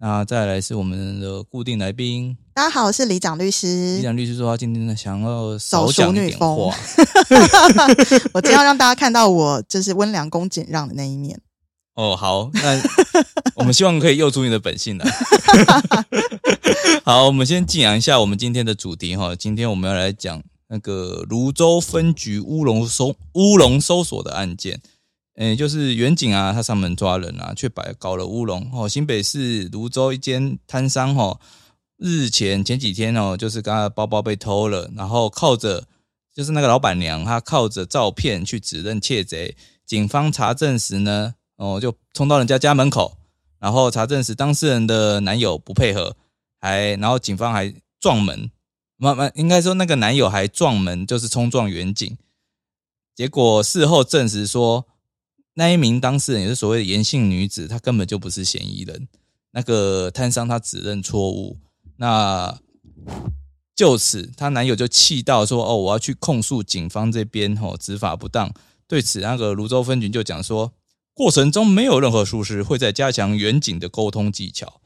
那再来是我们的固定来宾。大家好，我是李长律师。李长律师说他今天呢想要少讲一点话，我今天要让大家看到我就是温良恭俭让的那一面。哦，好，那我们希望可以诱出你的本性来。好，我们先进扬一下我们今天的主题哈。今天我们要来讲那个泸州分局乌龙搜乌龙搜索的案件。嗯，就是远景啊，他上门抓人啊，却摆搞了乌龙哦。新北市泸州一间摊商哦，日前前几天哦，就是刚刚包包被偷了，然后靠着就是那个老板娘，她靠着照片去指认窃贼。警方查证时呢，哦，就冲到人家家门口，然后查证时当事人的男友不配合，还然后警方还撞门，慢慢应该说那个男友还撞门，就是冲撞远景。结果事后证实说。那一名当事人也是所谓的严姓女子，她根本就不是嫌疑人。那个摊商他指认错误，那就此她男友就气到说：“哦，我要去控诉警方这边哦执法不当。”对此，那个泸州分局就讲说，过程中没有任何疏失，会在加强远景的沟通技巧。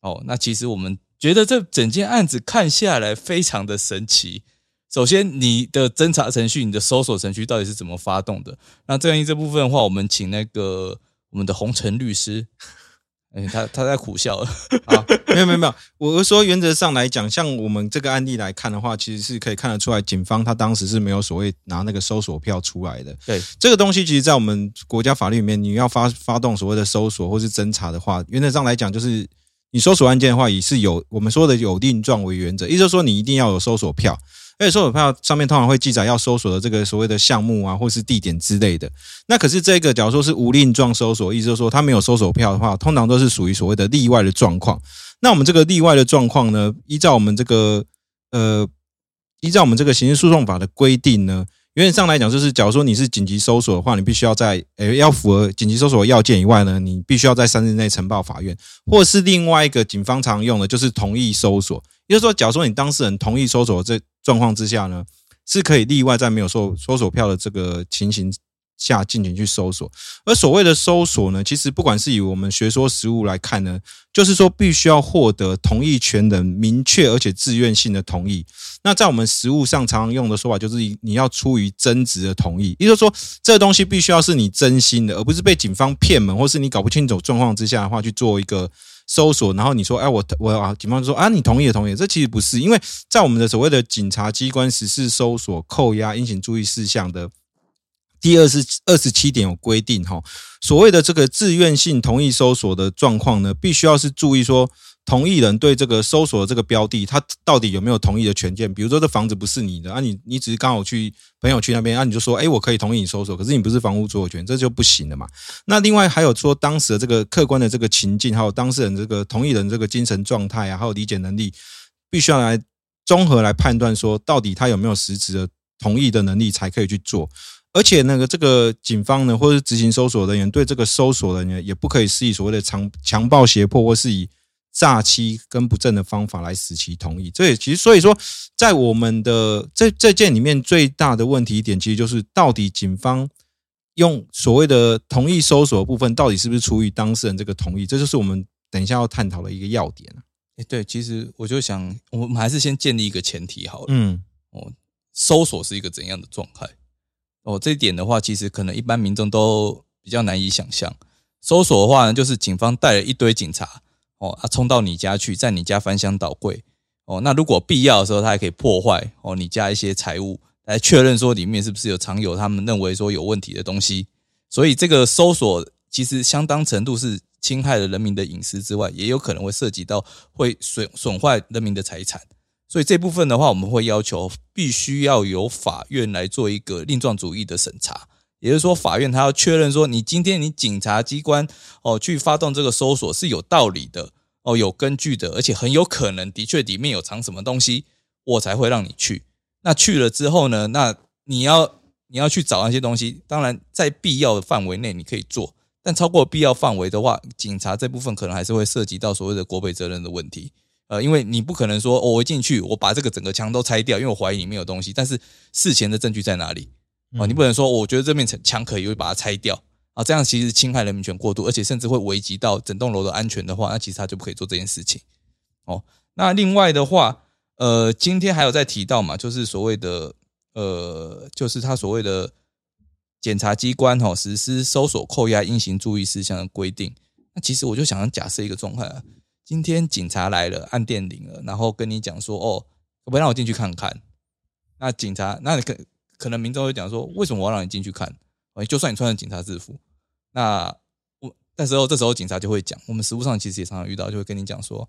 哦，那其实我们觉得这整件案子看下来非常的神奇。首先，你的侦查程序、你的搜索程序到底是怎么发动的？那这样这部分的话，我们请那个我们的红尘律师，哎，他他在苦笑。啊，没有没有没有，我是说原则上来讲，像我们这个案例来看的话，其实是可以看得出来，警方他当时是没有所谓拿那个搜索票出来的。对，这个东西其实，在我们国家法律里面，你要发发动所谓的搜索或是侦查的话，原则上来讲，就是你搜索案件的话，也是有我们说的有定状为原则，意思说你一定要有搜索票。而且搜索票上面通常会记载要搜索的这个所谓的项目啊，或是地点之类的。那可是这个，假如说是无令状搜索，意思就是说他没有搜索票的话，通常都是属于所谓的例外的状况。那我们这个例外的状况呢，依照我们这个呃，依照我们这个刑事诉讼法的规定呢，原则上来讲，就是假如说你是紧急搜索的话，你必须要在呃要符合紧急搜索要件以外呢，你必须要在三日内呈报法院，或是另外一个警方常用的，就是同意搜索。也就是说，假如说你当事人同意搜索这状况之下呢，是可以例外在没有收收手票的这个情形下进行去搜索。而所谓的搜索呢，其实不管是以我们学说实务来看呢，就是说必须要获得同意权人明确而且自愿性的同意。那在我们实务上常用的说法，就是你要出于真实的同意，也就是说，这个东西必须要是你真心的，而不是被警方骗门，或是你搞不清楚状况之下的话去做一个。搜索，然后你说，哎，我我啊，警方说啊，你同意同意，这其实不是，因为在我们的所谓的警察机关实施搜索、扣押、应请注意事项的第二十二十七点有规定，哈，所谓的这个自愿性同意搜索的状况呢，必须要是注意说。同意人对这个搜索的这个标的，他到底有没有同意的权限？比如说，这房子不是你的啊，你你只是刚好去朋友去那边啊，你就说，哎，我可以同意你搜索，可是你不是房屋所有权，这就不行了嘛。那另外还有说，当时的这个客观的这个情境，还有当事人这个同意人这个精神状态啊，还有理解能力，必须要来综合来判断，说到底他有没有实质的同意的能力，才可以去做。而且那个这个警方呢，或者是执行搜索人员对这个搜索人员，也不可以施以所谓的强强暴胁迫，或是以。诈欺跟不正的方法来使其同意，这也其实所以说，在我们的这这件里面最大的问题点，其实就是到底警方用所谓的同意搜索部分，到底是不是出于当事人这个同意？这就是我们等一下要探讨的一个要点哎，对，其实我就想，我们还是先建立一个前提好了。嗯，哦，搜索是一个怎样的状态？哦，这一点的话，其实可能一般民众都比较难以想象。搜索的话呢，就是警方带了一堆警察。哦，他冲到你家去，在你家翻箱倒柜。哦，那如果必要的时候，他还可以破坏哦你家一些财物，来确认说里面是不是有藏有他们认为说有问题的东西。所以这个搜索其实相当程度是侵害了人民的隐私之外，也有可能会涉及到会损损坏人民的财产。所以这部分的话，我们会要求必须要由法院来做一个令状主义的审查。也就是说，法院他要确认说，你今天你警察机关哦去发动这个搜索是有道理的哦，有根据的，而且很有可能的确里面有藏什么东西，我才会让你去。那去了之后呢，那你要你要去找那些东西，当然在必要的范围内你可以做，但超过必要范围的话，警察这部分可能还是会涉及到所谓的国赔责任的问题。呃，因为你不可能说，哦，我一进去，我把这个整个墙都拆掉，因为我怀疑里面有东西，但是事前的证据在哪里？哦，你不能说，我觉得这面墙墙可以，我把它拆掉啊，这样其实侵害人民权过度，而且甚至会危及到整栋楼的安全的话，那其实他就不可以做这件事情。哦，那另外的话，呃，今天还有在提到嘛，就是所谓的，呃，就是他所谓的检察机关哈实施搜索、扣押、应行注意事项的规定。那其实我就想假设一个状况啊。今天警察来了，按电铃了，然后跟你讲说：“哦，可不可以让我进去看看？”那警察，那可可能民众会讲说：“为什么我要让你进去看？”就算你穿着警察制服，那我那时候这时候警察就会讲，我们实务上其实也常常遇到，就会跟你讲说：“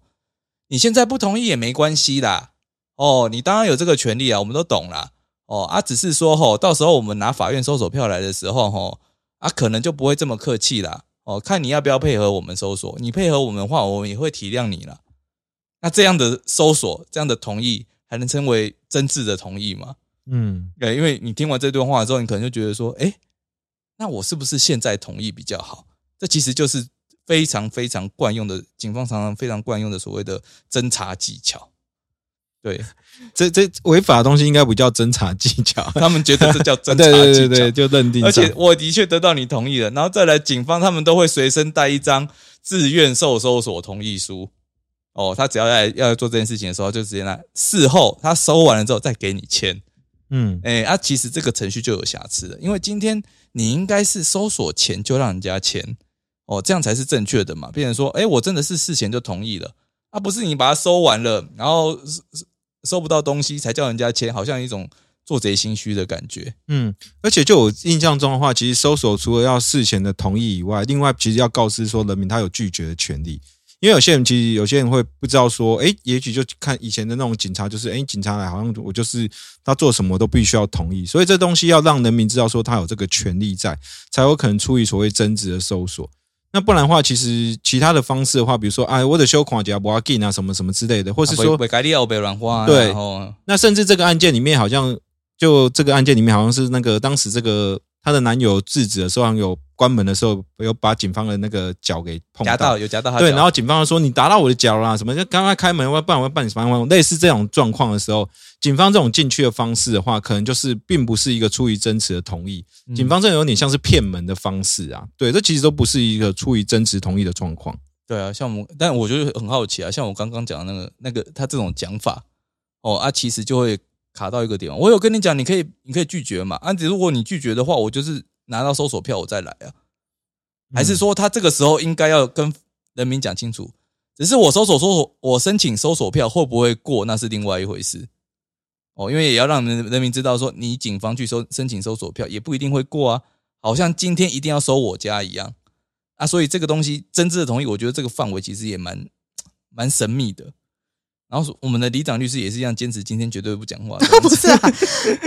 你现在不同意也没关系啦，哦，你当然有这个权利啊，我们都懂啦，哦啊，只是说吼，到时候我们拿法院搜索票来的时候，吼啊，可能就不会这么客气啦。”哦，看你要不要配合我们搜索。你配合我们的话，我们也会体谅你了。那这样的搜索，这样的同意，还能称为真挚的同意吗？嗯，对，因为你听完这段话之后，你可能就觉得说，哎，那我是不是现在同意比较好？这其实就是非常非常惯用的，警方常常非常惯用的所谓的侦查技巧。对，这这违法的东西应该不叫侦查技巧，他们觉得这叫侦查技巧，就认定。而且我的确得到你同意了，然后再来，警方他们都会随身带一张自愿受搜索同意书。哦，他只要来要做这件事情的时候，就直接拿。事后他收完了之后再给你签。嗯，哎，啊，其实这个程序就有瑕疵了，因为今天你应该是搜索前就让人家签，哦，这样才是正确的嘛。变成说，哎，我真的是事前就同意了，啊，不是你把它收完了，然后。收不到东西才叫人家签，好像一种做贼心虚的感觉。嗯，而且就我印象中的话，其实搜索除了要事前的同意以外，另外其实要告知说人民他有拒绝的权利。因为有些人其实有些人会不知道说，哎，也许就看以前的那种警察，就是哎，警察来好像我就是他做什么都必须要同意，所以这东西要让人民知道说他有这个权利在，才有可能出于所谓真实的搜索。那不然的话，其实其他的方式的话，比如说，哎，我得修款加不要进啊，什么什么之类的，或是说，对，那甚至这个案件里面，好像就这个案件里面，好像是那个当时这个。她的男友制止的时候，有关门的时候，有把警方的那个脚给碰到，有夹到他。对，然后警方说你打到我的脚啦，什么？就刚刚开门，我要办我要办你什么？类似这种状况的时候，警方这种进去的方式的话，可能就是并不是一个出于真实的同意，警方这有点像是骗门的方式啊。对，这其实都不是一个出于真实同意的状况。对啊，像我们，但我觉得很好奇啊，像我刚刚讲的那个那个他这种讲法，哦啊，其实就会。卡到一个点，我有跟你讲，你可以，你可以拒绝嘛。安啊，如果你拒绝的话，我就是拿到搜索票，我再来啊。还是说他这个时候应该要跟人民讲清楚？只是我搜索搜索，我申请搜索票会不会过，那是另外一回事。哦，因为也要让人人民知道，说你警方去收申请搜索票也不一定会过啊。好像今天一定要收我家一样啊。所以这个东西真挚的同意，我觉得这个范围其实也蛮蛮神秘的。然后我们的里长律师也是一样坚持，今天绝对不讲话。不是啊，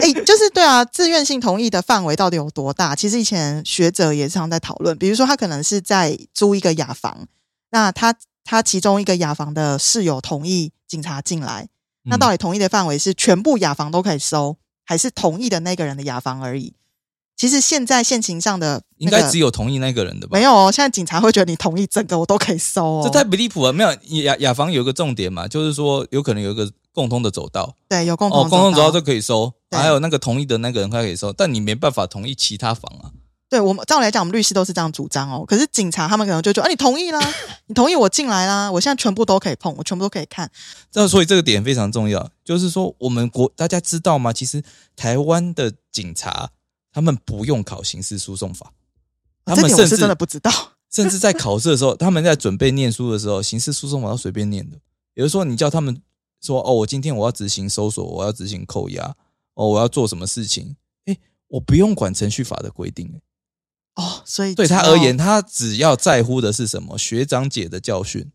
哎，就是对啊，自愿性同意的范围到底有多大？其实以前学者也常在讨论，比如说他可能是在租一个雅房，那他他其中一个雅房的室友同意警察进来，那到底同意的范围是全部雅房都可以收，还是同意的那个人的雅房而已？其实现在现情上的应该只有同意那个人的吧？没有哦，现在警察会觉得你同意整个我都可以搜哦。这太不离谱了。没有雅雅房有一个重点嘛，就是说有可能有一个共通的走道，对，有共同哦，共同走道就可以搜，还有那个同意的那个人他可以搜，但你没办法同意其他房啊。对我们照来讲，我们律师都是这样主张哦。可是警察他们可能就觉得，啊，你同意啦，你同意我进来啦，我现在全部都可以碰，我全部都可以看。那所以这个点非常重要，就是说我们国大家知道吗？其实台湾的警察。他们不用考刑事诉讼法，他们甚至真的不知道，甚至在考试的时候，他们在准备念书的时候，刑事诉讼法要随便念的。也就是说，你叫他们说：“哦，我今天我要执行搜索，我要执行扣押，哦，我要做什么事情？”哎，我不用管程序法的规定。哦，所以对他而言，他只要在乎的是什么？学长姐的教训，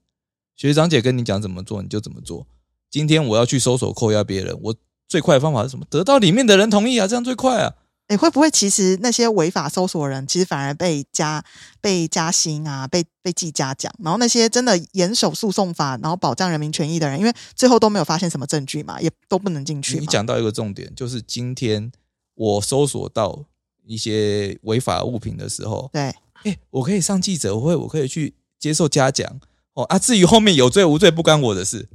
学长姐跟你讲怎么做，你就怎么做。今天我要去搜索扣押别人，我最快的方法是什么？得到里面的人同意啊，这样最快啊。哎，会不会其实那些违法搜索人，其实反而被加被加薪啊，被被记嘉奖，然后那些真的严守诉讼法，然后保障人民权益的人，因为最后都没有发现什么证据嘛，也都不能进去。你讲到一个重点，就是今天我搜索到一些违法物品的时候，对，哎，我可以上记者会，我可以去接受嘉奖哦啊，至于后面有罪无罪，不关我的事。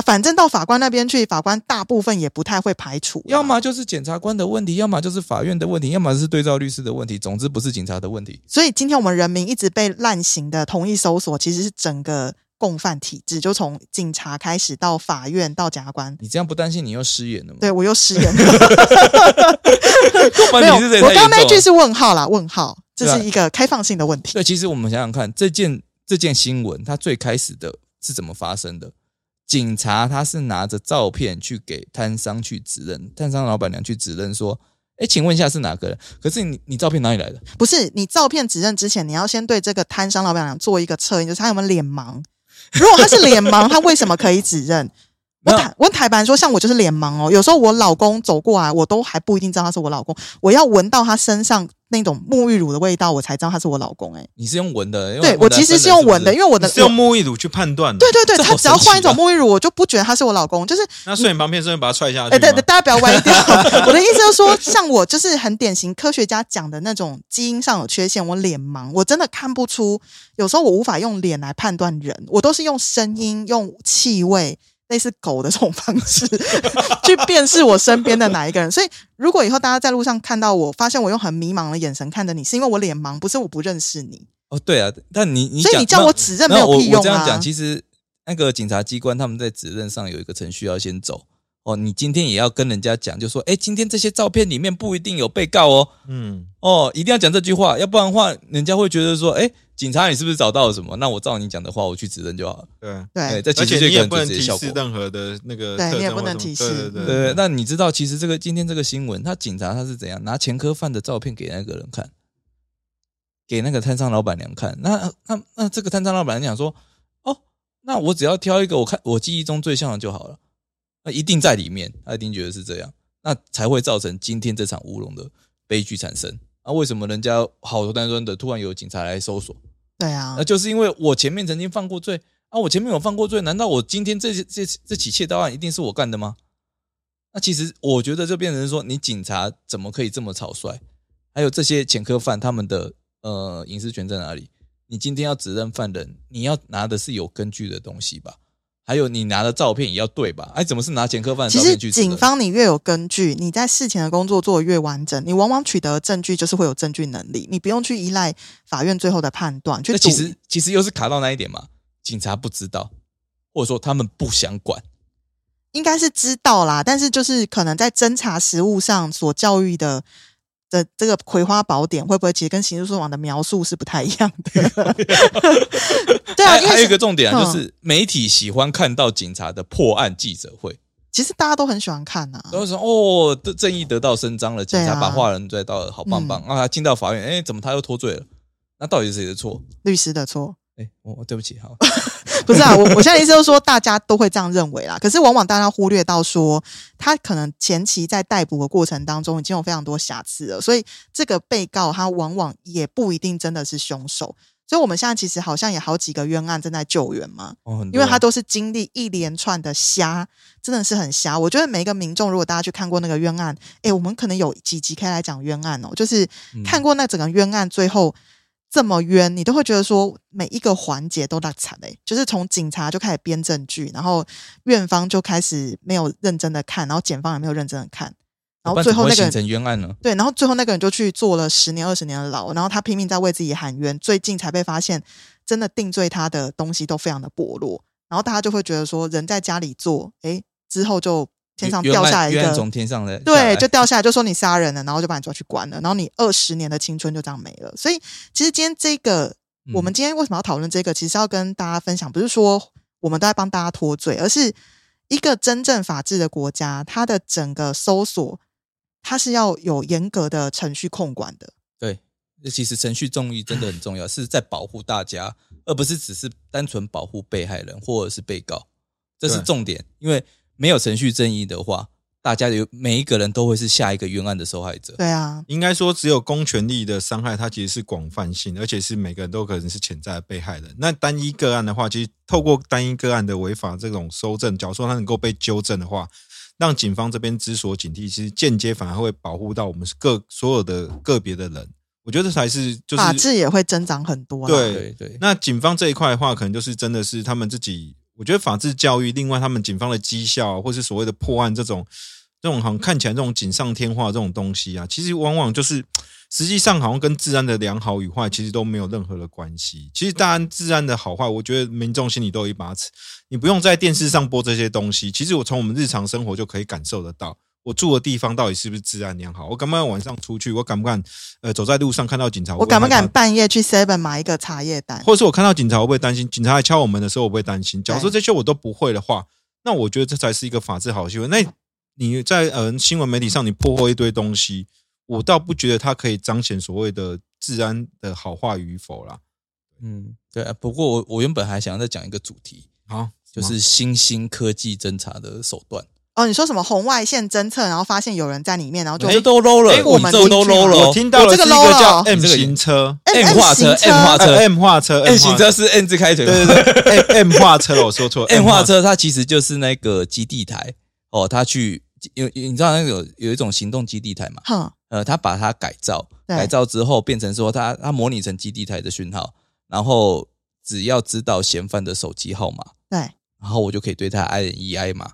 反正到法官那边去，法官大部分也不太会排除。要么就是检察官的问题，要么就是法院的问题，要么是对照律师的问题。总之不是警察的问题。所以今天我们人民一直被滥行的同意搜索，其实是整个共犯体制，就从警察开始到法院到检察官。你这样不担心你又失言了吗？对我又失言了。没有，我刚刚那句是问号啦，问号，这是一个开放性的问题。对，其实我们想想看，这件这件新闻它最开始的是怎么发生的？警察他是拿着照片去给摊商去指认，摊商老板娘去指认说：“哎，请问一下是哪个人？”可是你你照片哪里来的？不是你照片指认之前，你要先对这个摊商老板娘做一个测验，就是他有没有脸盲。如果他是脸盲，他为什么可以指认？我坦我坦白说，像我就是脸盲哦，有时候我老公走过来，我都还不一定知道他是我老公，我要闻到他身上那种沐浴乳的味道，我才知道他是我老公。哎，你是用闻的？对我其实是用闻的，因为我的是用沐浴乳去判断。对对对，他只要换一种沐浴乳，我就不觉得他是我老公。就是那睡眼旁边，顺便把他踹下去。哎，对对，大家不要歪掉。我的意思就是说，像我就是很典型科学家讲的那种基因上有缺陷，我脸盲，我真的看不出。有时候我无法用脸来判断人，我都是用声音、用气味。类似狗的这种方式去辨识我身边的哪一个人，所以如果以后大家在路上看到我，发现我用很迷茫的眼神看着你，是因为我脸盲，不是我不认识你。哦，对啊，但你你所以你叫我指认没有屁用啊。这样讲，其实那个警察机关他们在指认上有一个程序要先走。哦，你今天也要跟人家讲，就说，哎，今天这些照片里面不一定有被告哦。嗯，哦，一定要讲这句话，要不然的话，人家会觉得说，哎，警察你是不是找到了什么？那我照你讲的话，我去指认就好了。对对，而且你也不能提示任何的那个，对你也不能提示。对对，那你知道，其实这个今天这个新闻，他警察他是怎样拿前科犯的照片给那个人看，给那个摊商老板娘看。那那那这个摊商老板娘讲说，哦，那我只要挑一个我看我记忆中最像的就好了。那一定在里面，他一定觉得是这样，那才会造成今天这场乌龙的悲剧产生。啊，为什么人家好端端的突然有警察来搜索？对啊，那就是因为我前面曾经犯过罪啊，我前面有犯过罪，难道我今天这这这起窃盗案一定是我干的吗？那其实我觉得就变成说，你警察怎么可以这么草率？还有这些前科犯他们的呃隐私权在哪里？你今天要指认犯人，你要拿的是有根据的东西吧？还有你拿的照片也要对吧？哎，怎么是拿前科犯的照片去？其实警方你越有根据，你在事前的工作做的越完整，你往往取得证据就是会有证据能力，你不用去依赖法院最后的判断。那其实其实又是卡到那一点嘛？警察不知道，或者说他们不想管，应该是知道啦，但是就是可能在侦查实务上所教育的。的这个葵花宝典会不会其实跟刑事诉讼网的描述是不太一样的？对啊，还有一个重点就是媒体喜欢看到警察的破案记者会，其实大家都很喜欢看呐。都说哦，正义得到伸张了，警察把坏人抓到了，好棒棒啊！进到法院，哎，怎么他又脱罪了？那到底是谁的错？律师的错。哎，我对不起，好，不是啊，我我现在意思就是说，大家都会这样认为啦。可是往往大家忽略到说，他可能前期在逮捕的过程当中已经有非常多瑕疵了，所以这个被告他往往也不一定真的是凶手。所以我们现在其实好像也好几个冤案正在救援嘛，因为他都是经历一连串的瞎，真的是很瞎。我觉得每一个民众，如果大家去看过那个冤案，哎，我们可能有几集可以来讲冤案哦，就是看过那整个冤案最后。这么冤，你都会觉得说每一个环节都那惨嘞，就是从警察就开始编证据，然后院方就开始没有认真的看，然后检方也没有认真的看，然后最后那个成冤案了。对，然后最后那个人就去坐了十年二十年的牢，然后他拼命在为自己喊冤，最近才被发现真的定罪他的东西都非常的薄弱，然后大家就会觉得说人在家里做，哎，之后就。天上掉下来一个，从天上的对，就掉下来，就说你杀人了，然后就把你抓去关了，然后你二十年的青春就这样没了。所以，其实今天这个，我们今天为什么要讨论这个？其实要跟大家分享，不是说我们都在帮大家脱罪，而是一个真正法治的国家，它的整个搜索，它是要有严格的程序控管的。对，那其实程序正义真的很重要，是在保护大家，而不是只是单纯保护被害人或者是被告，这是重点，因为。没有程序正义的话，大家有每一个人都会是下一个冤案的受害者。对啊，应该说，只有公权力的伤害，它其实是广泛性，而且是每个人都可能是潜在的被害人。那单一个案的话，其实透过单一个案的违法这种收证，假如说它能够被纠正的话，让警方这边知所警惕，其实间接反而会保护到我们各所有的个别的人。我觉得这才是就是法治也会增长很多对对，那警方这一块的话，可能就是真的是他们自己，我觉得法制教育，另外他们警方的绩效，或是所谓的破案这种这种好像看起来这种锦上添花这种东西啊，其实往往就是实际上好像跟治安的良好与坏其实都没有任何的关系。其实当然治安的好坏，我觉得民众心里都有一把尺，你不用在电视上播这些东西，其实我从我们日常生活就可以感受得到。我住的地方到底是不是治安良好？我敢不敢晚上出去？我敢不敢呃走在路上看到警察？我敢不敢半夜去 Seven 买一个茶叶蛋？或者是我看到警察，我会不会担心？警察来敲我门的时候，我不会担心。假如说这些我都不会的话，那我觉得这才是一个法治好新闻。那你在呃新闻媒体上你破获一堆东西，我倒不觉得它可以彰显所谓的治安的好坏与否啦。嗯，对啊。不过我我原本还想要再讲一个主题，好，就是新兴科技侦查的手段。哦，你说什么红外线侦测，然后发现有人在里面，然后就都 low 了，哎我们你这都 low 了。我听到这个一个 low 叫了 M 这个型车。M 化车型，M 化车。呃，M 化车 M 型车是 N 字开头对对对，M 画车了，我说错了 M 化车。它其实就是那个基地台哦，它去有你知道那个有有一种行动基地台嘛？哼，呃，它把它改造，改造之后变成说它它模拟成基地台的讯号，然后只要知道嫌犯的手机号码，对，然后我就可以对他 I N E I 嘛，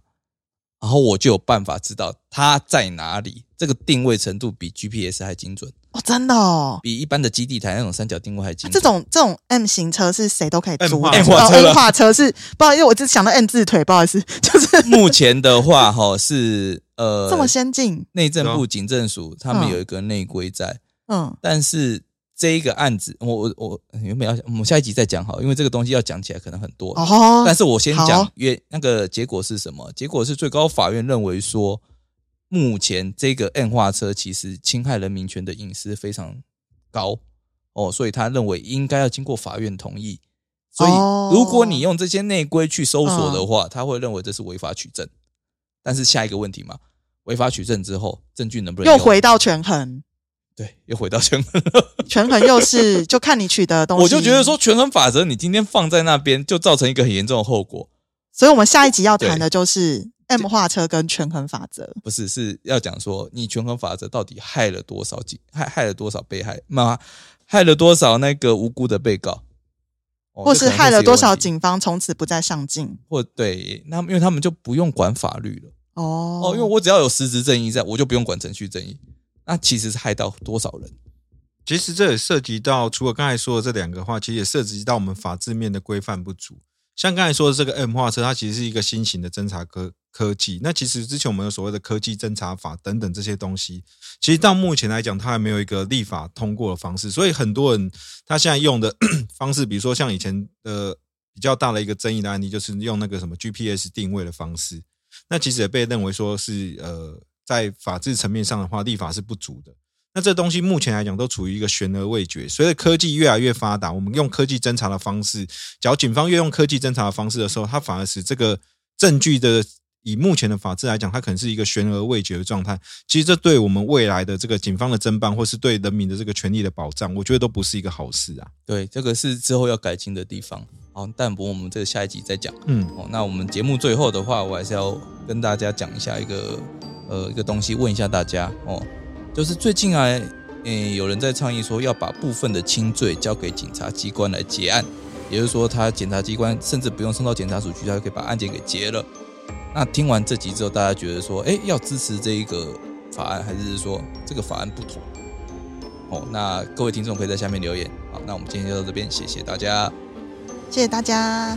然后我就有办法知道它在哪里。这个定位程度比 GPS 还精准，哦，真的哦。比一般的基地台那种三角定位还精准。这种这种 M 型车是谁都可以租的 M 画哦车是不好意思，我只想到 M 字腿，不好意思，就是目前的话，哈是呃这么先进。内政部警政署他们嗯有一个内规在，嗯，但是这一个案子，我我我原本要我们下一集再讲好，因为这个东西要讲起来可能很多。哦，但是我先讲好原那个结果是什么？结果是最高法院认为说，目前这个 N 化车其实侵害人民权的隐私非常高哦，所以他认为应该要经过法院同意。所以哦如果你用这些内规去搜索的话，他会认为这是违法取证。但是下一个问题嘛，违法取证之后，证据能不能用又回到权衡，对，又回到权衡。权衡又是就看你取得的东西。我就觉得说，，权衡法则你今天放在那边，就造成一个很严重的后果。所以我们下一集要谈的就是 M 化车跟权衡法则。不是，是要讲说你权衡法则到底害了多少警，害害了多少被害，那害了多少那个无辜的被告，哦或是害了多少警方从此不再上进或对，那因为他们就不用管法律了哦哦，因为我只要有实质正义在，我就不用管程序正义。那其实是害到多少人？其实这也涉及到，除了刚才说的这两个话，其实也涉及到我们法制面的规范不足。像刚才说的这个 M 化车，它其实是一个新型的侦查科科技。那其实之前我们有所谓的科技侦查法等等这些东西，其实到目前来讲，它还没有一个立法通过的方式。所以很多人他现在用的 方式，比如说像以前的比较大的一个争议的案例，就是用那个什么 GPS 定位的方式，那其实也被认为说是呃，在法治层面上的话，立法是不足的。那这东西目前来讲都处于一个悬而未决。随着科技越来越发达，我们用科技侦查的方式，只要警方越用科技侦查的方式的时候，它反而使这个证据的以目前的法制来讲，它可能是一个悬而未决的状态。其实这对我们未来的这个警方的侦办，或是对人民的这个权利的保障，我觉得都不是一个好事啊。对，这个是之后要改进的地方。好，但不过我们这个下一集再讲。嗯，哦，那我们节目最后的话，我还是要跟大家讲一下一个呃一个东西，问一下大家哦，就是最近啊，诶、有人在倡议说要把部分的轻罪交给警察机关来结案，也就是说，他检察机关甚至不用送到检察署去，他就可以把案件给结了。那听完这集之后，大家觉得说，诶、要支持这一个法案，还是说这个法案不妥？哦，那各位听众可以在下面留言。好，那我们今天就到这边，谢谢大家。谢谢大家。